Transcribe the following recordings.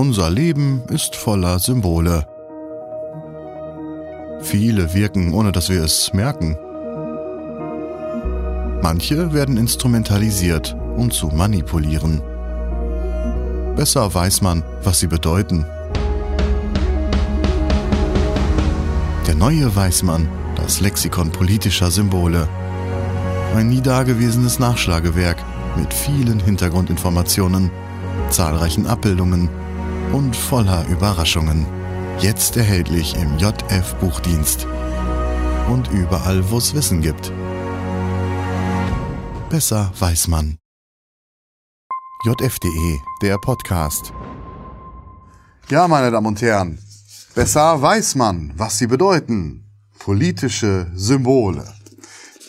Unser Leben ist voller Symbole. Viele wirken, ohne dass wir es merken. Manche werden instrumentalisiert, um zu manipulieren. Besser weiß man, was sie bedeuten. Der neue Weißmann, das Lexikon politischer Symbole. Ein nie dagewesenes Nachschlagewerk mit vielen Hintergrundinformationen, zahlreichen Abbildungen und voller Überraschungen. Jetzt erhältlich im JF Buchdienst und überall, wo es Wissen gibt. Besser weiß man. JF.de, der Podcast. Ja, meine Damen und Herren, besser weiß man, was sie bedeuten. Politische Symbole.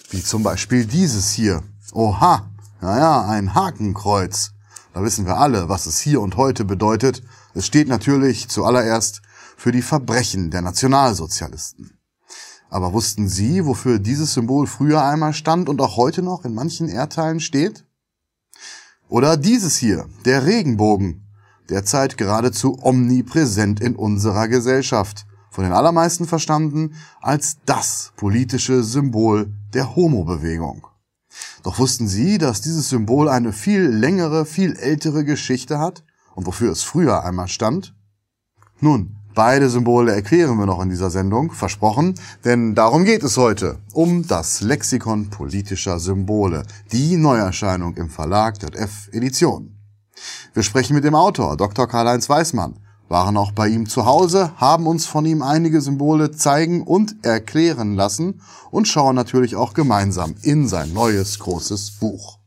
Wie zum Beispiel dieses hier. Oha, naja, ein Hakenkreuz. Da wissen wir alle, was es hier und heute bedeutet. Es steht natürlich zuallererst für die Verbrechen der Nationalsozialisten. Aber wussten Sie, wofür dieses Symbol früher einmal stand und auch heute noch in manchen Erdteilen steht? Oder dieses hier, der Regenbogen, derzeit geradezu omnipräsent in unserer Gesellschaft, von den allermeisten verstanden als das politische Symbol der Homo-Bewegung. Doch wussten Sie, dass dieses Symbol eine viel längere, viel ältere Geschichte hat und wofür es früher einmal stand? Nun, beide Symbole erklären wir noch in dieser Sendung, versprochen, denn darum geht es heute, um das Lexikon politischer Symbole, die Neuerscheinung im Verlag JF Edition. Wir sprechen mit dem Autor, Dr. Karl-Heinz Weismann, waren auch bei ihm zu Hause, haben uns von ihm einige Symbole zeigen und erklären lassen und schauen natürlich auch gemeinsam in sein neues großes Buch.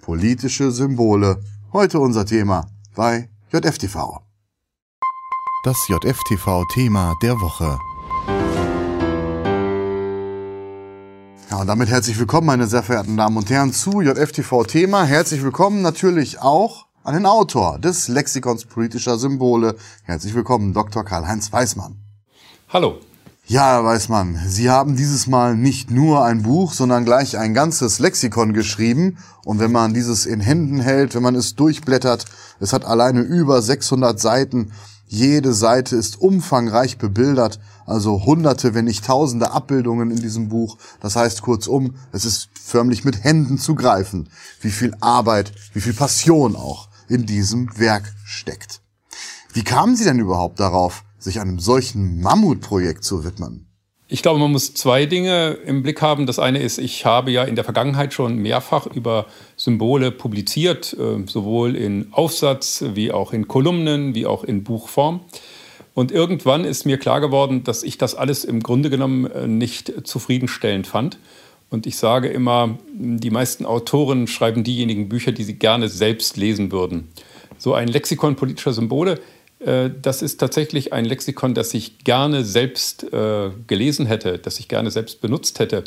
Politische Symbole, heute unser Thema bei JFTV. Das JFTV-Thema der Woche. Ja, und damit herzlich willkommen, meine sehr verehrten Damen und Herren, zu JFTV-Thema. Herzlich willkommen natürlich auch an den Autor des Lexikons politischer Symbole. Herzlich willkommen, Dr. Karl-Heinz Weismann. Hallo. Ja, Herr Weismann, Sie haben dieses Mal nicht nur ein Buch, sondern gleich ein ganzes Lexikon geschrieben. Und wenn man dieses in Händen hält, wenn man es durchblättert, es hat alleine über 600 Seiten. Jede Seite ist umfangreich bebildert, also hunderte, wenn nicht tausende Abbildungen in diesem Buch. Das heißt kurzum, es ist förmlich mit Händen zu greifen, wie viel Arbeit, wie viel Passion auch in diesem Werk steckt. Wie kamen Sie denn überhaupt darauf, sich einem solchen Mammutprojekt zu widmen? Ich glaube, man muss zwei Dinge im Blick haben. Das eine ist, ich habe ja in der Vergangenheit schon mehrfach über Symbole publiziert, äh, sowohl in Aufsatz wie auch in Kolumnen, wie auch in Buchform. Und irgendwann ist mir klar geworden, dass ich das alles im Grunde genommen äh, nicht zufriedenstellend fand. Und ich sage immer, die meisten Autoren schreiben diejenigen Bücher, die sie gerne selbst lesen würden. So ein Lexikon politischer Symbole, das ist tatsächlich ein Lexikon, das ich gerne selbst äh, gelesen hätte, das ich gerne selbst benutzt hätte.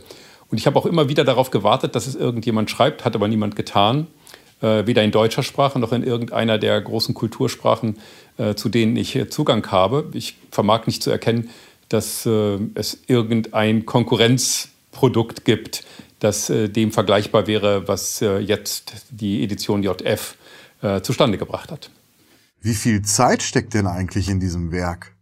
Und ich habe auch immer wieder darauf gewartet, dass es irgendjemand schreibt, hat aber niemand getan. Äh, weder in deutscher Sprache noch in irgendeiner der großen Kultursprachen, zu denen ich Zugang habe. Ich vermag nicht zu erkennen, dass es irgendein Konkurrenz Produkt gibt, das äh, dem vergleichbar wäre, was äh, jetzt die Edition JF äh, zustande gebracht hat. Wie viel Zeit steckt denn eigentlich in diesem Werk?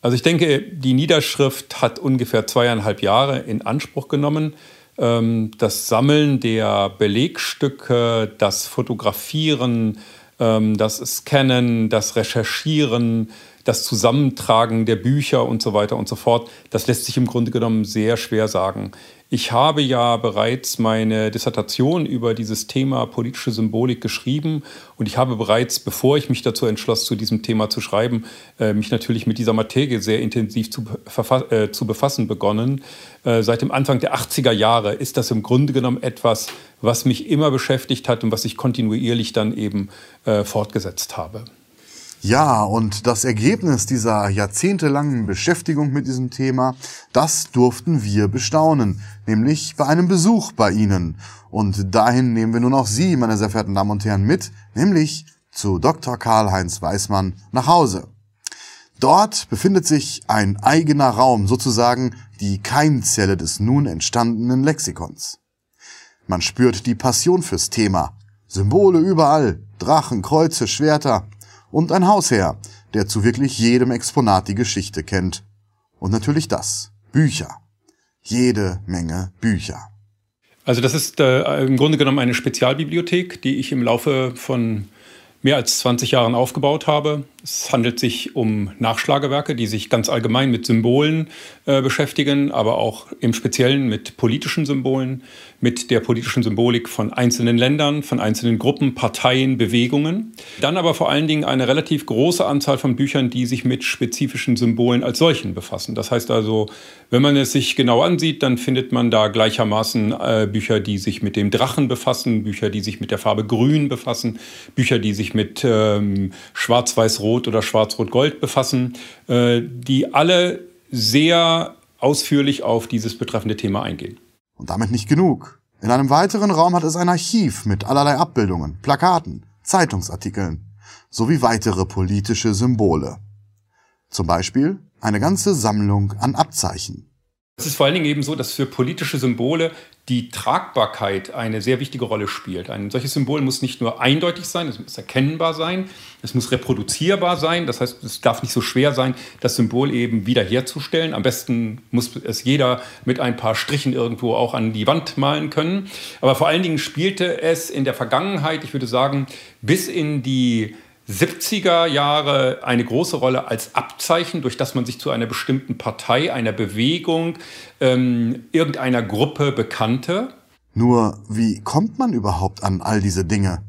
Also ich denke, die Niederschrift hat ungefähr zweieinhalb Jahre in Anspruch genommen. Ähm, das Sammeln der Belegstücke, das Fotografieren, ähm, das Scannen, das Recherchieren, das Zusammentragen der Bücher und so weiter und so fort, das lässt sich im Grunde genommen sehr schwer sagen. Ich habe ja bereits meine Dissertation über dieses Thema politische Symbolik geschrieben und ich habe bereits, bevor ich mich dazu entschloss, zu diesem Thema zu schreiben, äh, mich natürlich mit dieser Materie sehr intensiv zu, äh, zu befassen begonnen. Äh, seit dem Anfang der 80er Jahre ist das im Grunde genommen etwas, was mich immer beschäftigt hat und was ich kontinuierlich dann eben äh, fortgesetzt habe. Ja, und das Ergebnis dieser jahrzehntelangen Beschäftigung mit diesem Thema, das durften wir bestaunen, nämlich bei einem Besuch bei Ihnen. Und dahin nehmen wir nun auch Sie, meine sehr verehrten Damen und Herren, mit, nämlich zu Dr. Karl-Heinz Weismann nach Hause. Dort befindet sich ein eigener Raum, sozusagen die Keimzelle des nun entstandenen Lexikons. Man spürt die Passion fürs Thema. Symbole überall, Drachen, Kreuze, Schwerter, Und ein Hausherr, der zu wirklich jedem Exponat die Geschichte kennt. Und natürlich das. Bücher. Jede Menge Bücher. Also das ist äh, im Grunde genommen eine Spezialbibliothek, die ich im Laufe von mehr als 20 Jahren aufgebaut habe. Es handelt sich um Nachschlagewerke, die sich ganz allgemein mit Symbolen äh, beschäftigen, aber auch im Speziellen mit politischen Symbolen, mit der politischen Symbolik von einzelnen Ländern, von einzelnen Gruppen, Parteien, Bewegungen. Dann aber vor allen Dingen eine relativ große Anzahl von Büchern, die sich mit spezifischen Symbolen als solchen befassen. Das heißt also, wenn man es sich genau ansieht, dann findet man da gleichermaßen äh, Bücher, die sich mit dem Drachen befassen, Bücher, die sich mit der Farbe Grün befassen, Bücher, die sich mit ähm, Schwarz-Weiß-Rot Rot oder Schwarz-Rot-Gold befassen, äh, die alle sehr ausführlich auf dieses betreffende Thema eingehen. Und damit nicht genug. In einem weiteren Raum hat es ein Archiv mit allerlei Abbildungen, Plakaten, Zeitungsartikeln sowie weitere politische Symbole. Zum Beispiel eine ganze Sammlung an Abzeichen. Es ist vor allen Dingen eben so, dass für politische Symbole die Tragbarkeit eine sehr wichtige Rolle spielt. Ein solches Symbol muss nicht nur eindeutig sein, es muss erkennbar sein, es muss reproduzierbar sein. Das heißt, es darf nicht so schwer sein, das Symbol eben wiederherzustellen. Am besten muss es jeder mit ein paar Strichen irgendwo auch an die Wand malen können. Aber vor allen Dingen spielte es in der Vergangenheit, ich würde sagen, bis in die 70er Jahre eine große Rolle als Abzeichen, durch das man sich zu einer bestimmten Partei, einer Bewegung, ähm, irgendeiner Gruppe bekannte. Nur wie kommt man überhaupt an all diese Dinge?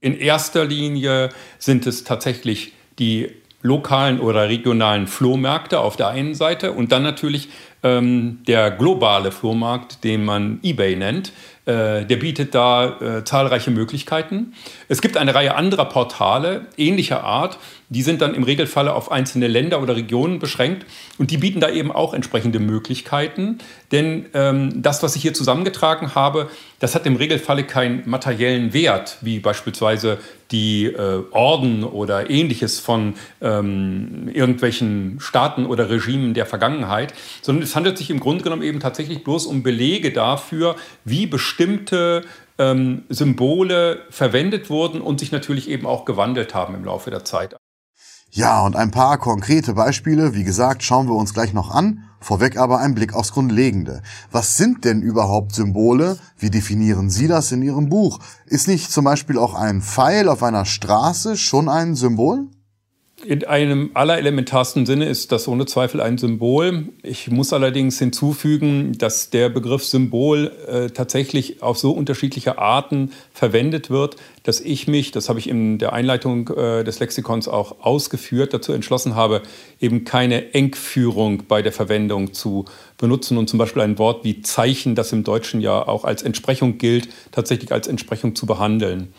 In erster Linie sind es tatsächlich die lokalen oder regionalen Flohmärkte auf der einen Seite und dann natürlich ähm, der globale Flohmarkt, den man eBay nennt, äh, der bietet da äh, zahlreiche Möglichkeiten. Es gibt eine Reihe anderer Portale ähnlicher Art, die sind dann im Regelfalle auf einzelne Länder oder Regionen beschränkt und die bieten da eben auch entsprechende Möglichkeiten. Denn ähm, das, was ich hier zusammengetragen habe, das hat im Regelfalle keinen materiellen Wert, wie beispielsweise die äh, Orden oder ähnliches von ähm, irgendwelchen Staaten oder Regimen der Vergangenheit, sondern es handelt sich im Grunde genommen eben tatsächlich bloß um Belege dafür, wie bestimmte ähm, Symbole verwendet wurden und sich natürlich eben auch gewandelt haben im Laufe der Zeit. Ja, und ein paar konkrete Beispiele, wie gesagt, schauen wir uns gleich noch an. Vorweg aber ein Blick aufs Grundlegende. Was sind denn überhaupt Symbole? Wie definieren Sie das in Ihrem Buch? Ist nicht zum Beispiel auch ein Pfeil auf einer Straße schon ein Symbol? In einem allerelementarsten Sinne ist das ohne Zweifel ein Symbol. Ich muss allerdings hinzufügen, dass der Begriff Symbol äh, tatsächlich auf so unterschiedliche Arten verwendet wird, dass ich mich, das habe ich in der Einleitung äh, des Lexikons auch ausgeführt, dazu entschlossen habe, eben keine Engführung bei der Verwendung zu benutzen und zum Beispiel ein Wort wie Zeichen, das im Deutschen ja auch als Entsprechung gilt, tatsächlich als Entsprechung zu behandeln.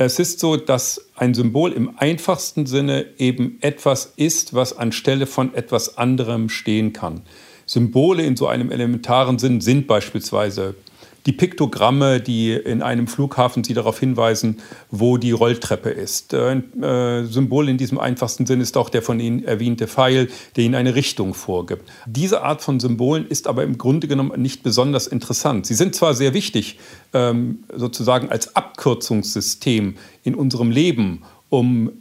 Es ist so, dass ein Symbol im einfachsten Sinne eben etwas ist, was anstelle von etwas anderem stehen kann. Symbole in so einem elementaren Sinn sind beispielsweise die Piktogramme, die in einem Flughafen Sie darauf hinweisen, wo die Rolltreppe ist. Ein äh, Symbol in diesem einfachsten Sinn ist auch der von Ihnen erwähnte Pfeil, der Ihnen eine Richtung vorgibt. Diese Art von Symbolen ist aber im Grunde genommen nicht besonders interessant. Sie sind zwar sehr wichtig, ähm, sozusagen als Abkürzungssystem in unserem Leben, um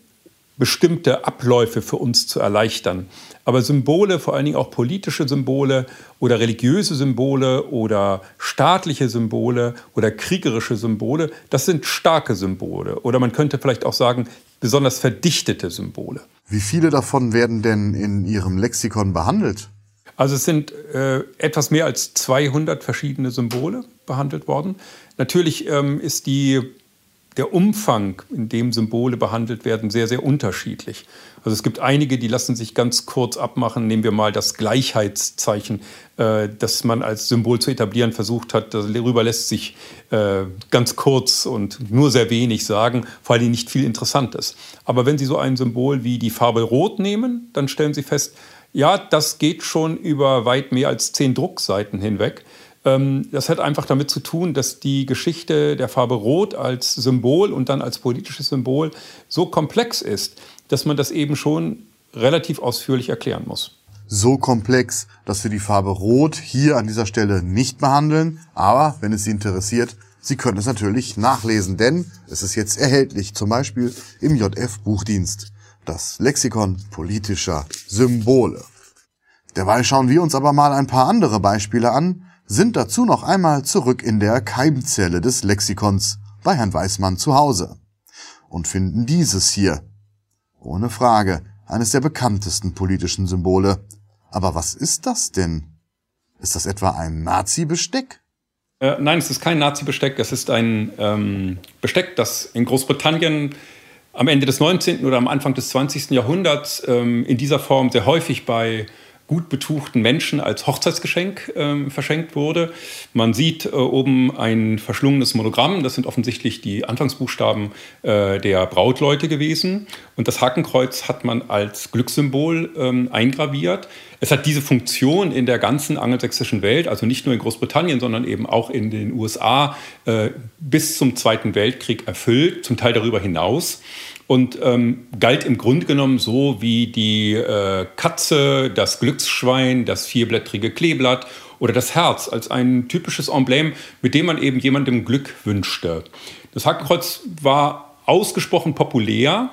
bestimmte Abläufe für uns zu erleichtern. Aber Symbole, vor allen Dingen auch politische Symbole oder religiöse Symbole oder staatliche Symbole oder kriegerische Symbole, das sind starke Symbole. Oder man könnte vielleicht auch sagen, besonders verdichtete Symbole. Wie viele davon werden denn in Ihrem Lexikon behandelt? Also es sind äh, etwas mehr als 200 verschiedene Symbole behandelt worden. Natürlich ähm, ist die der Umfang, in dem Symbole behandelt werden, sehr, sehr unterschiedlich. Also es gibt einige, die lassen sich ganz kurz abmachen. Nehmen wir mal das Gleichheitszeichen, äh, das man als Symbol zu etablieren versucht hat. Darüber lässt sich äh, ganz kurz und nur sehr wenig sagen, vor allem nicht viel Interessantes. Aber wenn Sie so ein Symbol wie die Farbe Rot nehmen, dann stellen Sie fest, ja, das geht schon über weit mehr als zehn Druckseiten hinweg. Ähm, das hat einfach damit zu tun, dass die Geschichte der Farbe Rot als Symbol und dann als politisches Symbol so komplex ist, dass man das eben schon relativ ausführlich erklären muss. So komplex, dass wir die Farbe Rot hier an dieser Stelle nicht behandeln. Aber wenn es Sie interessiert, Sie können es natürlich nachlesen, denn es ist jetzt erhältlich, zum Beispiel im JF Buchdienst. das Lexikon politischer Symbole. Derweil schauen wir uns aber mal ein paar andere Beispiele an, sind dazu noch einmal zurück in der Keimzelle des Lexikons bei Herrn Weismann zu Hause und finden dieses hier. Ohne Frage eines der bekanntesten politischen Symbole. Aber was ist das denn? Ist das etwa ein Nazi-Besteck? Äh, nein, es ist kein Nazi-Besteck. Es ist ein ähm, Besteck, das in Großbritannien am Ende des 19. oder am Anfang des 20. Jahrhunderts ähm, in dieser Form sehr häufig bei gut betuchten Menschen als Hochzeitsgeschenk äh, verschenkt wurde. Man sieht äh, oben ein verschlungenes Monogramm, das sind offensichtlich die Anfangsbuchstaben äh, der Brautleute gewesen. Und das Hakenkreuz hat man als Glückssymbol ähm, eingraviert. Es hat diese Funktion in der ganzen angelsächsischen Welt, also nicht nur in Großbritannien, sondern eben auch in den USA äh, bis zum Zweiten Weltkrieg erfüllt, zum Teil darüber hinaus und ähm, galt im Grunde genommen so wie die äh, Katze, das Glücksschwein, das vierblättrige Kleeblatt oder das Herz als ein typisches Emblem, mit dem man eben jemandem Glück wünschte. Das Hakenkreuz war ausgesprochen populär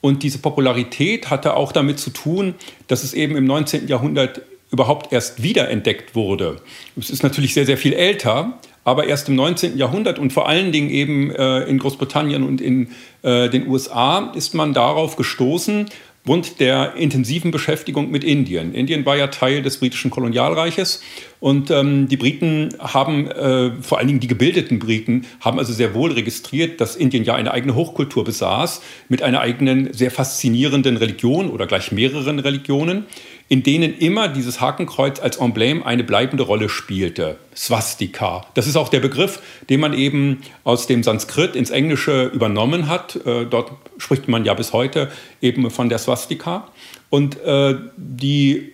und diese Popularität hatte auch damit zu tun, dass es eben im 19. Jahrhundert überhaupt erst wiederentdeckt wurde. Es ist natürlich sehr, sehr viel älter, aber erst im 19. Jahrhundert und vor allen Dingen eben äh, in Großbritannien und in äh, den USA ist man darauf gestoßen, Grund der intensiven Beschäftigung mit Indien. Indien war ja Teil des britischen Kolonialreiches und ähm, die Briten haben, äh, vor allen Dingen die gebildeten Briten, haben also sehr wohl registriert, dass Indien ja eine eigene Hochkultur besaß, mit einer eigenen, sehr faszinierenden Religion oder gleich mehreren Religionen in denen immer dieses Hakenkreuz als Emblem eine bleibende Rolle spielte. Swastika. Das ist auch der Begriff, den man eben aus dem Sanskrit ins Englische übernommen hat. Äh, dort spricht man ja bis heute eben von der Swastika. Und äh, die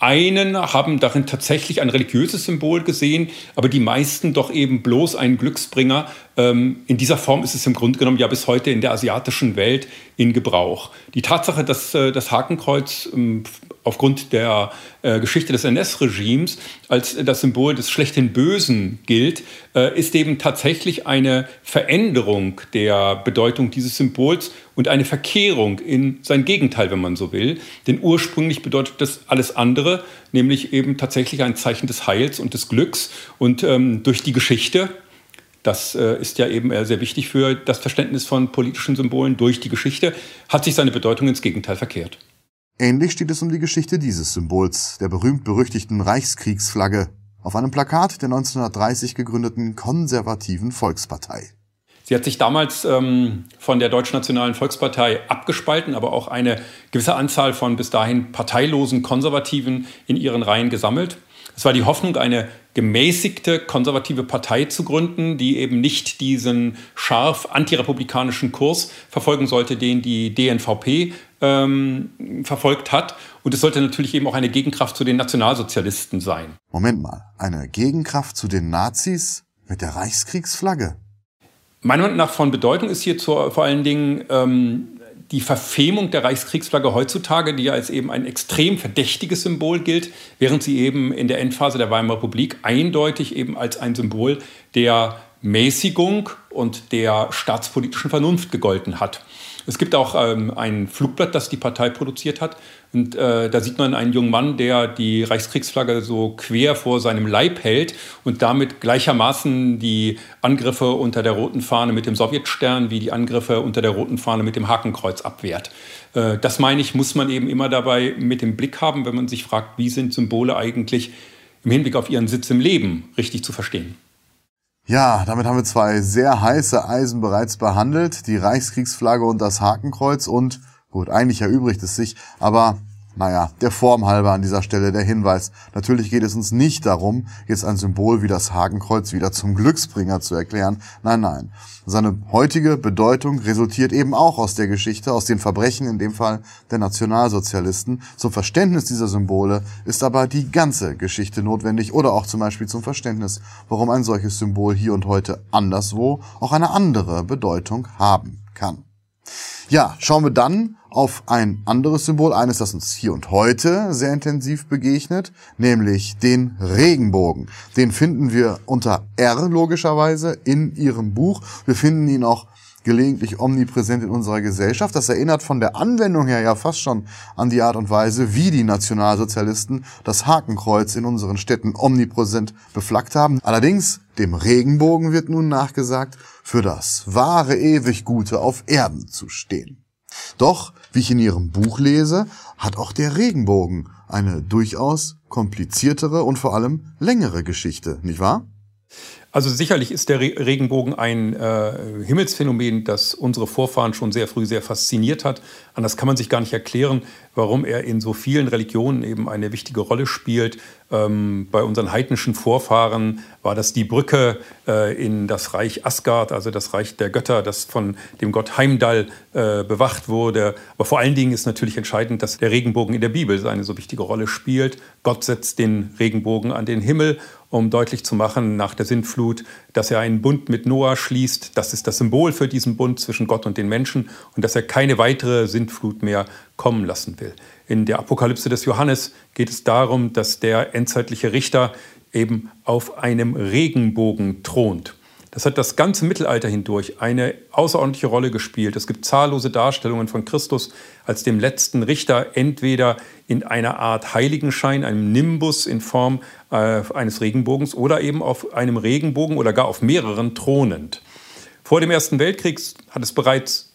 einen haben darin tatsächlich ein religiöses Symbol gesehen, aber die meisten doch eben bloß einen Glücksbringer. Ähm, in dieser Form ist es im Grunde genommen ja bis heute in der asiatischen Welt in Gebrauch. Die Tatsache, dass äh, das Hakenkreuz ähm, aufgrund der äh, Geschichte des NS-Regimes als das Symbol des schlechten Bösen gilt, äh, ist eben tatsächlich eine Veränderung der Bedeutung dieses Symbols und eine Verkehrung in sein Gegenteil, wenn man so will. Denn ursprünglich bedeutet das alles andere, nämlich eben tatsächlich ein Zeichen des Heils und des Glücks. Und ähm, durch die Geschichte, das äh, ist ja eben sehr wichtig für das Verständnis von politischen Symbolen, durch die Geschichte hat sich seine Bedeutung ins Gegenteil verkehrt. Ähnlich steht es um die Geschichte dieses Symbols, der berühmt-berüchtigten Reichskriegsflagge, auf einem Plakat der 1930 gegründeten konservativen Volkspartei. Sie hat sich damals ähm, von der Deutschnationalen Volkspartei abgespalten, aber auch eine gewisse Anzahl von bis dahin parteilosen Konservativen in ihren Reihen gesammelt. Es war die Hoffnung, eine gemäßigte konservative Partei zu gründen, die eben nicht diesen scharf antirepublikanischen Kurs verfolgen sollte, den die DNVP ähm, verfolgt hat. Und es sollte natürlich eben auch eine Gegenkraft zu den Nationalsozialisten sein. Moment mal, eine Gegenkraft zu den Nazis mit der Reichskriegsflagge? Meiner Meinung nach von Bedeutung ist hier zu, vor allen Dingen ähm, die Verfemung der Reichskriegsflagge heutzutage, die ja als eben ein extrem verdächtiges Symbol gilt, während sie eben in der Endphase der Weimarer Republik eindeutig eben als ein Symbol der Mäßigung und der staatspolitischen Vernunft gegolten hat. Es gibt auch ähm, ein Flugblatt, das die Partei produziert hat. Und äh, da sieht man einen jungen Mann, der die Reichskriegsflagge so quer vor seinem Leib hält und damit gleichermaßen die Angriffe unter der roten Fahne mit dem Sowjetstern wie die Angriffe unter der roten Fahne mit dem Hakenkreuz abwehrt. Äh, das meine ich, muss man eben immer dabei mit im Blick haben, wenn man sich fragt, wie sind Symbole eigentlich im Hinblick auf ihren Sitz im Leben richtig zu verstehen. Ja, damit haben wir zwei sehr heiße Eisen bereits behandelt. Die Reichskriegsflagge und das Hakenkreuz und, gut, eigentlich erübrigt es sich, aber naja, der Form halber an dieser Stelle der Hinweis. Natürlich geht es uns nicht darum, jetzt ein Symbol wie das Hakenkreuz wieder zum Glücksbringer zu erklären. Nein, nein. Seine heutige Bedeutung resultiert eben auch aus der Geschichte, aus den Verbrechen, in dem Fall der Nationalsozialisten. Zum Verständnis dieser Symbole ist aber die ganze Geschichte notwendig oder auch zum Beispiel zum Verständnis, warum ein solches Symbol hier und heute anderswo auch eine andere Bedeutung haben kann. Ja, schauen wir dann auf ein anderes Symbol, eines, das uns hier und heute sehr intensiv begegnet, nämlich den Regenbogen. Den finden wir unter R logischerweise in ihrem Buch. Wir finden ihn auch gelegentlich omnipräsent in unserer Gesellschaft. Das erinnert von der Anwendung her ja fast schon an die Art und Weise, wie die Nationalsozialisten das Hakenkreuz in unseren Städten omnipräsent beflaggt haben. Allerdings, dem Regenbogen wird nun nachgesagt, für das wahre ewig Gute auf Erden zu stehen. Doch, wie ich in Ihrem Buch lese, hat auch der Regenbogen eine durchaus kompliziertere und vor allem längere Geschichte, nicht wahr? Also sicherlich ist der Regenbogen ein äh, Himmelsphänomen, das unsere Vorfahren schon sehr früh sehr fasziniert hat. Anders kann man sich gar nicht erklären, warum er in so vielen Religionen eben eine wichtige Rolle spielt. Ähm, bei unseren heidnischen Vorfahren war das die Brücke äh, in das Reich Asgard, also das Reich der Götter, das von dem Gott Heimdall äh, bewacht wurde. Aber vor allen Dingen ist natürlich entscheidend, dass der Regenbogen in der Bibel eine so wichtige Rolle spielt. Gott setzt den Regenbogen an den Himmel um deutlich zu machen nach der Sintflut, dass er einen Bund mit Noah schließt. Das ist das Symbol für diesen Bund zwischen Gott und den Menschen und dass er keine weitere Sintflut mehr kommen lassen will. In der Apokalypse des Johannes geht es darum, dass der endzeitliche Richter eben auf einem Regenbogen thront. Das hat das ganze Mittelalter hindurch eine außerordentliche Rolle gespielt. Es gibt zahllose Darstellungen von Christus als dem letzten Richter, entweder in einer Art Heiligenschein, einem Nimbus in Form äh, eines Regenbogens oder eben auf einem Regenbogen oder gar auf mehreren thronend. Vor dem Ersten Weltkrieg hat es bereits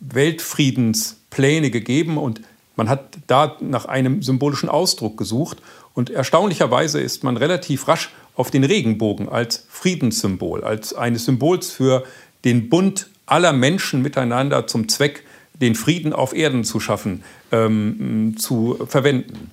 Weltfriedenspläne gegeben und man hat da nach einem symbolischen Ausdruck gesucht. Und erstaunlicherweise ist man relativ rasch auf den Regenbogen als Friedenssymbol, als eines Symbols für den Bund aller Menschen miteinander zum Zweck, den Frieden auf Erden zu schaffen, ähm, zu verwenden.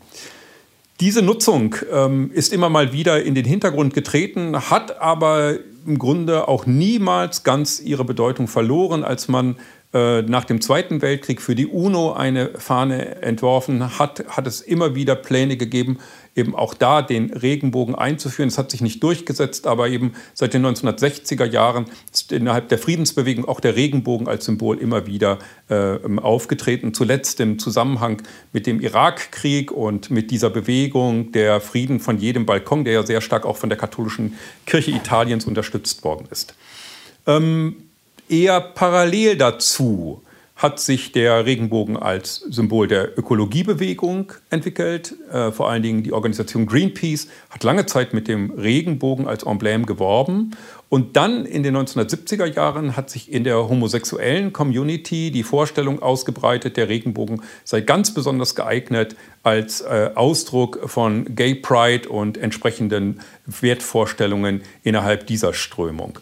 Diese Nutzung ähm, ist immer mal wieder in den Hintergrund getreten, hat aber im Grunde auch niemals ganz ihre Bedeutung verloren, als man nach dem Zweiten Weltkrieg für die UNO eine Fahne entworfen hat, hat es immer wieder Pläne gegeben, eben auch da den Regenbogen einzuführen. Es hat sich nicht durchgesetzt, aber eben seit den 1960er Jahren ist innerhalb der Friedensbewegung auch der Regenbogen als Symbol immer wieder äh, aufgetreten. Zuletzt im Zusammenhang mit dem Irakkrieg und mit dieser Bewegung der Frieden von jedem Balkon, der ja sehr stark auch von der katholischen Kirche Italiens unterstützt worden ist. Ähm, eher parallel dazu hat sich der Regenbogen als Symbol der Ökologiebewegung entwickelt. Äh, vor allen Dingen die Organisation Greenpeace hat lange Zeit mit dem Regenbogen als Emblem geworben. Und dann in den 1970er Jahren hat sich in der homosexuellen Community die Vorstellung ausgebreitet, der Regenbogen sei ganz besonders geeignet als äh, Ausdruck von Gay Pride und entsprechenden Wertvorstellungen innerhalb dieser Strömung.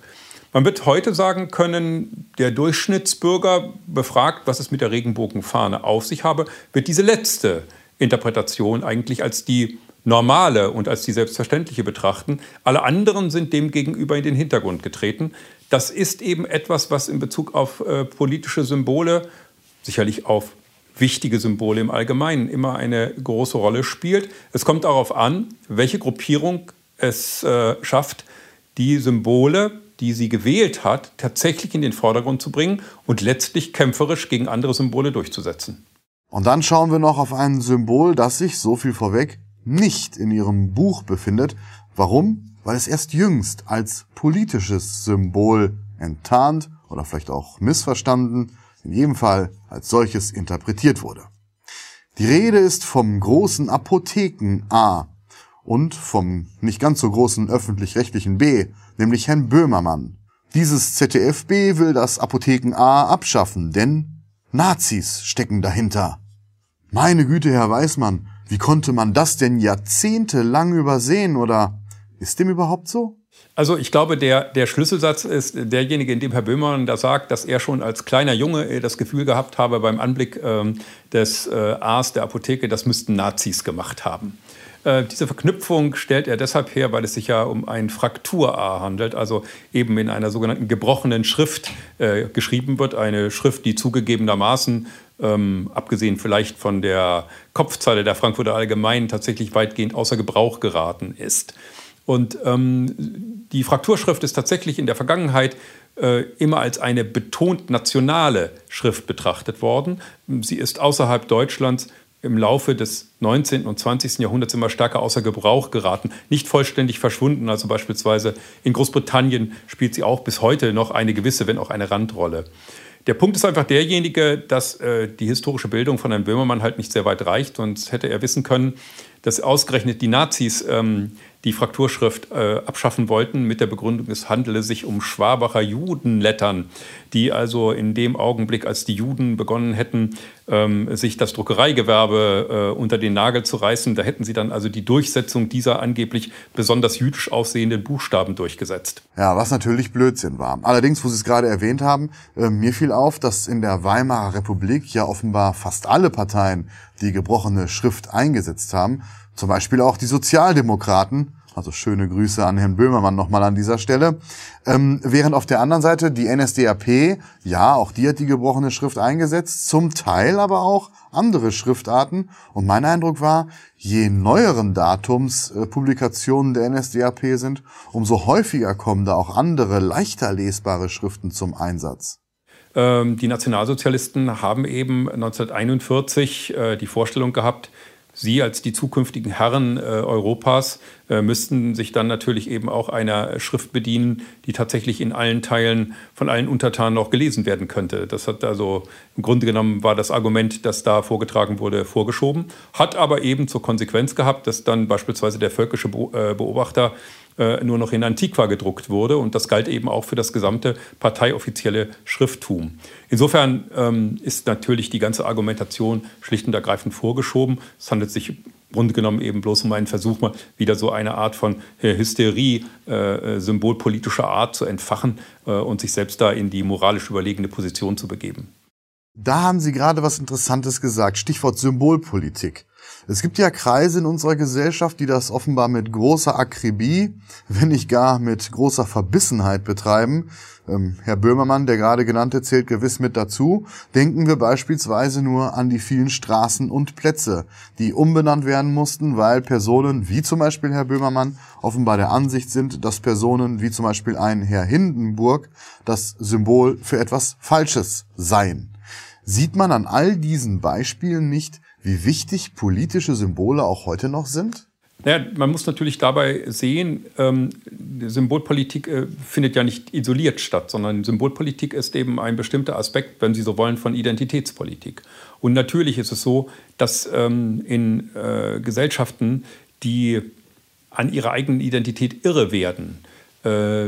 Man wird heute sagen können, der Durchschnittsbürger befragt, was es mit der Regenbogenfahne auf sich habe, wird diese letzte Interpretation eigentlich als die normale und als die selbstverständliche betrachten. Alle anderen sind demgegenüber in den Hintergrund getreten. Das ist eben etwas, was in Bezug auf äh, politische Symbole, sicherlich auf wichtige Symbole im Allgemeinen, immer eine große Rolle spielt. Es kommt darauf an, welche Gruppierung es äh, schafft, die Symbole die sie gewählt hat, tatsächlich in den Vordergrund zu bringen und letztlich kämpferisch gegen andere Symbole durchzusetzen. Und dann schauen wir noch auf ein Symbol, das sich, so viel vorweg, nicht in ihrem Buch befindet. Warum? Weil es erst jüngst als politisches Symbol enttarnt oder vielleicht auch missverstanden, in jedem Fall als solches interpretiert wurde. Die Rede ist vom großen Apotheken A und vom nicht ganz so großen öffentlich-rechtlichen B, nämlich Herrn Böhmermann. Dieses ZDF-B will das Apotheken A abschaffen, denn Nazis stecken dahinter. Meine Güte, Herr Weismann, wie konnte man das denn jahrzehntelang übersehen oder ist dem überhaupt so? Also ich glaube, der, der Schlüsselsatz ist derjenige, in dem Herr Böhmermann da sagt, dass er schon als kleiner Junge äh, das Gefühl gehabt habe beim Anblick ähm, des äh, A's der Apotheke, das müssten Nazis gemacht haben. Äh, diese Verknüpfung stellt er deshalb her, weil es sich ja um ein Fraktur-A handelt, also eben in einer sogenannten gebrochenen Schrift äh, geschrieben wird. Eine Schrift, die zugegebenermaßen, ähm, abgesehen vielleicht von der Kopfzeile der Frankfurter Allgemeinen, tatsächlich weitgehend außer Gebrauch geraten ist. Und ähm, die Frakturschrift ist tatsächlich in der Vergangenheit äh, immer als eine betont nationale Schrift betrachtet worden. Sie ist außerhalb Deutschlands im Laufe des 19. und 20. Jahrhunderts immer stärker außer Gebrauch geraten, nicht vollständig verschwunden. Also beispielsweise in Großbritannien spielt sie auch bis heute noch eine gewisse, wenn auch eine Randrolle. Der Punkt ist einfach derjenige, dass äh, die historische Bildung von Herrn Böhmermann halt nicht sehr weit reicht. Sonst hätte er wissen können, dass ausgerechnet die Nazis ähm, die Frakturschrift äh, abschaffen wollten mit der Begründung, es handele sich um Schwabacher Judenlettern, die also in dem Augenblick, als die Juden begonnen hätten, ähm, sich das Druckereigewerbe äh, unter den Nagel zu reißen, da hätten sie dann also die Durchsetzung dieser angeblich besonders jüdisch aussehenden Buchstaben durchgesetzt. Ja, was natürlich Blödsinn war. Allerdings, wo Sie es gerade erwähnt haben, äh, mir fiel auf, dass in der Weimarer Republik ja offenbar fast alle Parteien die gebrochene Schrift eingesetzt haben. Zum Beispiel auch die Sozialdemokraten, also schöne Grüße an Herrn Böhmermann nochmal an dieser Stelle. Ähm, während auf der anderen Seite die NSDAP, ja, auch die hat die gebrochene Schrift eingesetzt, zum Teil aber auch andere Schriftarten. Und mein Eindruck war, je neueren Datums äh, Publikationen der NSDAP sind, umso häufiger kommen da auch andere, leichter lesbare Schriften zum Einsatz. Ähm, die Nationalsozialisten haben eben 1941 äh, die Vorstellung gehabt, Sie als die zukünftigen Herren äh, Europas äh, müssten sich dann natürlich eben auch einer Schrift bedienen, die tatsächlich in allen Teilen von allen Untertanen auch gelesen werden könnte. Das hat also im Grunde genommen war das Argument, das da vorgetragen wurde, vorgeschoben, hat aber eben zur Konsequenz gehabt, dass dann beispielsweise der völkische äh, Beobachter nur noch in Antiqua gedruckt wurde. Und das galt eben auch für das gesamte parteioffizielle Schrifttum. Insofern ähm, ist natürlich die ganze Argumentation schlicht und ergreifend vorgeschoben. Es handelt sich Grunde genommen eben bloß um einen Versuch, mal wieder so eine Art von äh, Hysterie äh, symbolpolitischer Art zu entfachen äh, und sich selbst da in die moralisch überlegene Position zu begeben. Da haben Sie gerade was Interessantes gesagt. Stichwort Symbolpolitik. Es gibt ja Kreise in unserer Gesellschaft, die das offenbar mit großer Akribie, wenn nicht gar mit großer Verbissenheit betreiben. Ähm, Herr Böhmermann, der gerade genannte, zählt gewiss mit dazu. Denken wir beispielsweise nur an die vielen Straßen und Plätze, die umbenannt werden mussten, weil Personen wie zum Beispiel Herr Böhmermann offenbar der Ansicht sind, dass Personen wie zum Beispiel ein Herr Hindenburg das Symbol für etwas Falsches seien. Sieht man an all diesen Beispielen nicht, wie wichtig politische Symbole auch heute noch sind? Naja, man muss natürlich dabei sehen, ähm, Symbolpolitik äh, findet ja nicht isoliert statt, sondern Symbolpolitik ist eben ein bestimmter Aspekt, wenn Sie so wollen, von Identitätspolitik. Und natürlich ist es so, dass ähm, in äh, Gesellschaften, die an ihrer eigenen Identität irre werden, äh,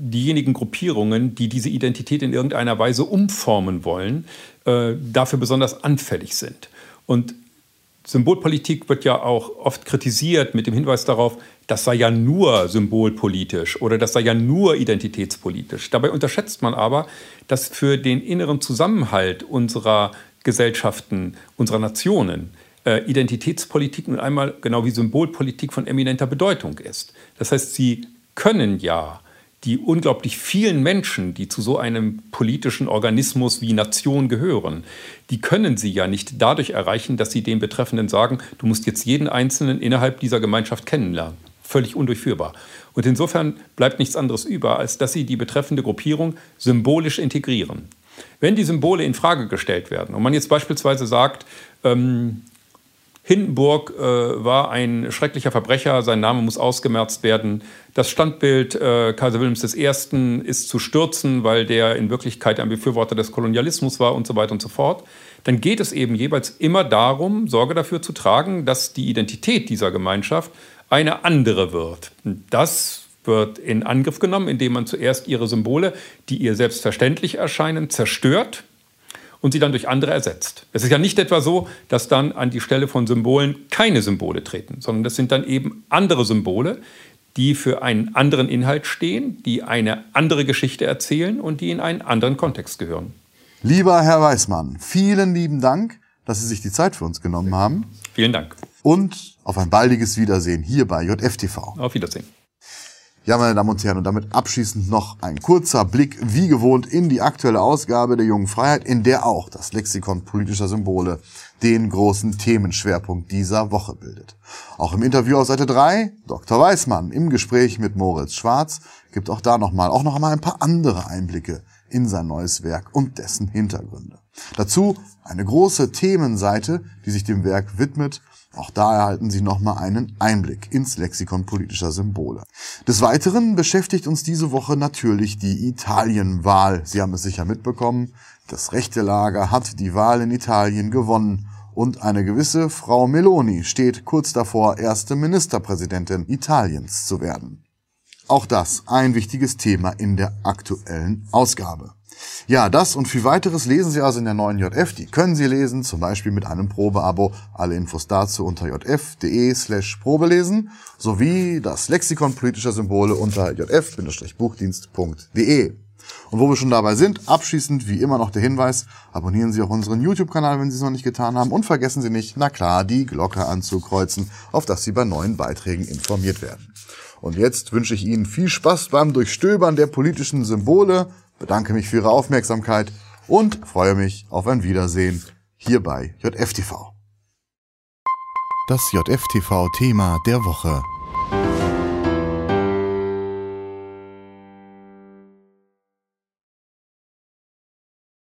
diejenigen Gruppierungen, die diese Identität in irgendeiner Weise umformen wollen, äh, dafür besonders anfällig sind. Und Symbolpolitik wird ja auch oft kritisiert mit dem Hinweis darauf, das sei ja nur symbolpolitisch oder das sei ja nur identitätspolitisch. Dabei unterschätzt man aber, dass für den inneren Zusammenhalt unserer Gesellschaften, unserer Nationen, äh, Identitätspolitik nun einmal genau wie Symbolpolitik von eminenter Bedeutung ist. Das heißt, sie können ja die unglaublich vielen Menschen, die zu so einem politischen Organismus wie Nation gehören, die können sie ja nicht dadurch erreichen, dass sie den Betreffenden sagen, du musst jetzt jeden Einzelnen innerhalb dieser Gemeinschaft kennenlernen. Völlig undurchführbar. Und insofern bleibt nichts anderes über, als dass sie die betreffende Gruppierung symbolisch integrieren. Wenn die Symbole in Frage gestellt werden und man jetzt beispielsweise sagt, ähm, Hindenburg äh, war ein schrecklicher Verbrecher, sein Name muss ausgemerzt werden. Das Standbild äh, Kaiser Wilhelms I. ist zu stürzen, weil der in Wirklichkeit ein Befürworter des Kolonialismus war und so weiter und so fort. Dann geht es eben jeweils immer darum, Sorge dafür zu tragen, dass die Identität dieser Gemeinschaft eine andere wird. Das wird in Angriff genommen, indem man zuerst ihre Symbole, die ihr selbstverständlich erscheinen, zerstört und sie dann durch andere ersetzt. Es ist ja nicht etwa so, dass dann an die Stelle von Symbolen keine Symbole treten, sondern das sind dann eben andere Symbole, die für einen anderen Inhalt stehen, die eine andere Geschichte erzählen und die in einen anderen Kontext gehören. Lieber Herr Weismann, vielen lieben Dank, dass Sie sich die Zeit für uns genommen haben. Vielen Dank. Und auf ein baldiges Wiedersehen hier bei JFTV. Auf Wiedersehen. Ja, meine Damen und Herren, und damit abschließend noch ein kurzer Blick, wie gewohnt, in die aktuelle Ausgabe der Jungen Freiheit, in der auch das Lexikon politischer Symbole den großen Themenschwerpunkt dieser Woche bildet. Auch im Interview auf Seite 3, Dr. Weismann im Gespräch mit Moritz Schwarz, gibt auch da nochmal, auch noch einmal ein paar andere Einblicke in sein neues Werk und dessen Hintergründe. Dazu eine große Themenseite, die sich dem Werk widmet. Auch da erhalten Sie nochmal einen Einblick ins Lexikon politischer Symbole. Des Weiteren beschäftigt uns diese Woche natürlich die Italienwahl. Sie haben es sicher mitbekommen. Das rechte Lager hat die Wahl in Italien gewonnen und eine gewisse Frau Meloni steht kurz davor, erste Ministerpräsidentin Italiens zu werden. Auch das ein wichtiges Thema in der aktuellen Ausgabe. Ja, das und viel weiteres lesen Sie also in der neuen JF. Die können Sie lesen, zum Beispiel mit einem Probeabo. Alle Infos dazu unter jf.de slash probelesen sowie das Lexikon politischer Symbole unter jf-buchdienst.de. Und wo wir schon dabei sind, abschließend wie immer noch der Hinweis, abonnieren Sie auch unseren YouTube-Kanal, wenn Sie es noch nicht getan haben und vergessen Sie nicht, na klar, die Glocke anzukreuzen, auf dass Sie bei neuen Beiträgen informiert werden. Und jetzt wünsche ich Ihnen viel Spaß beim Durchstöbern der politischen Symbole, bedanke mich für Ihre Aufmerksamkeit und freue mich auf ein Wiedersehen hier bei JFTV. Das JFTV-Thema der Woche.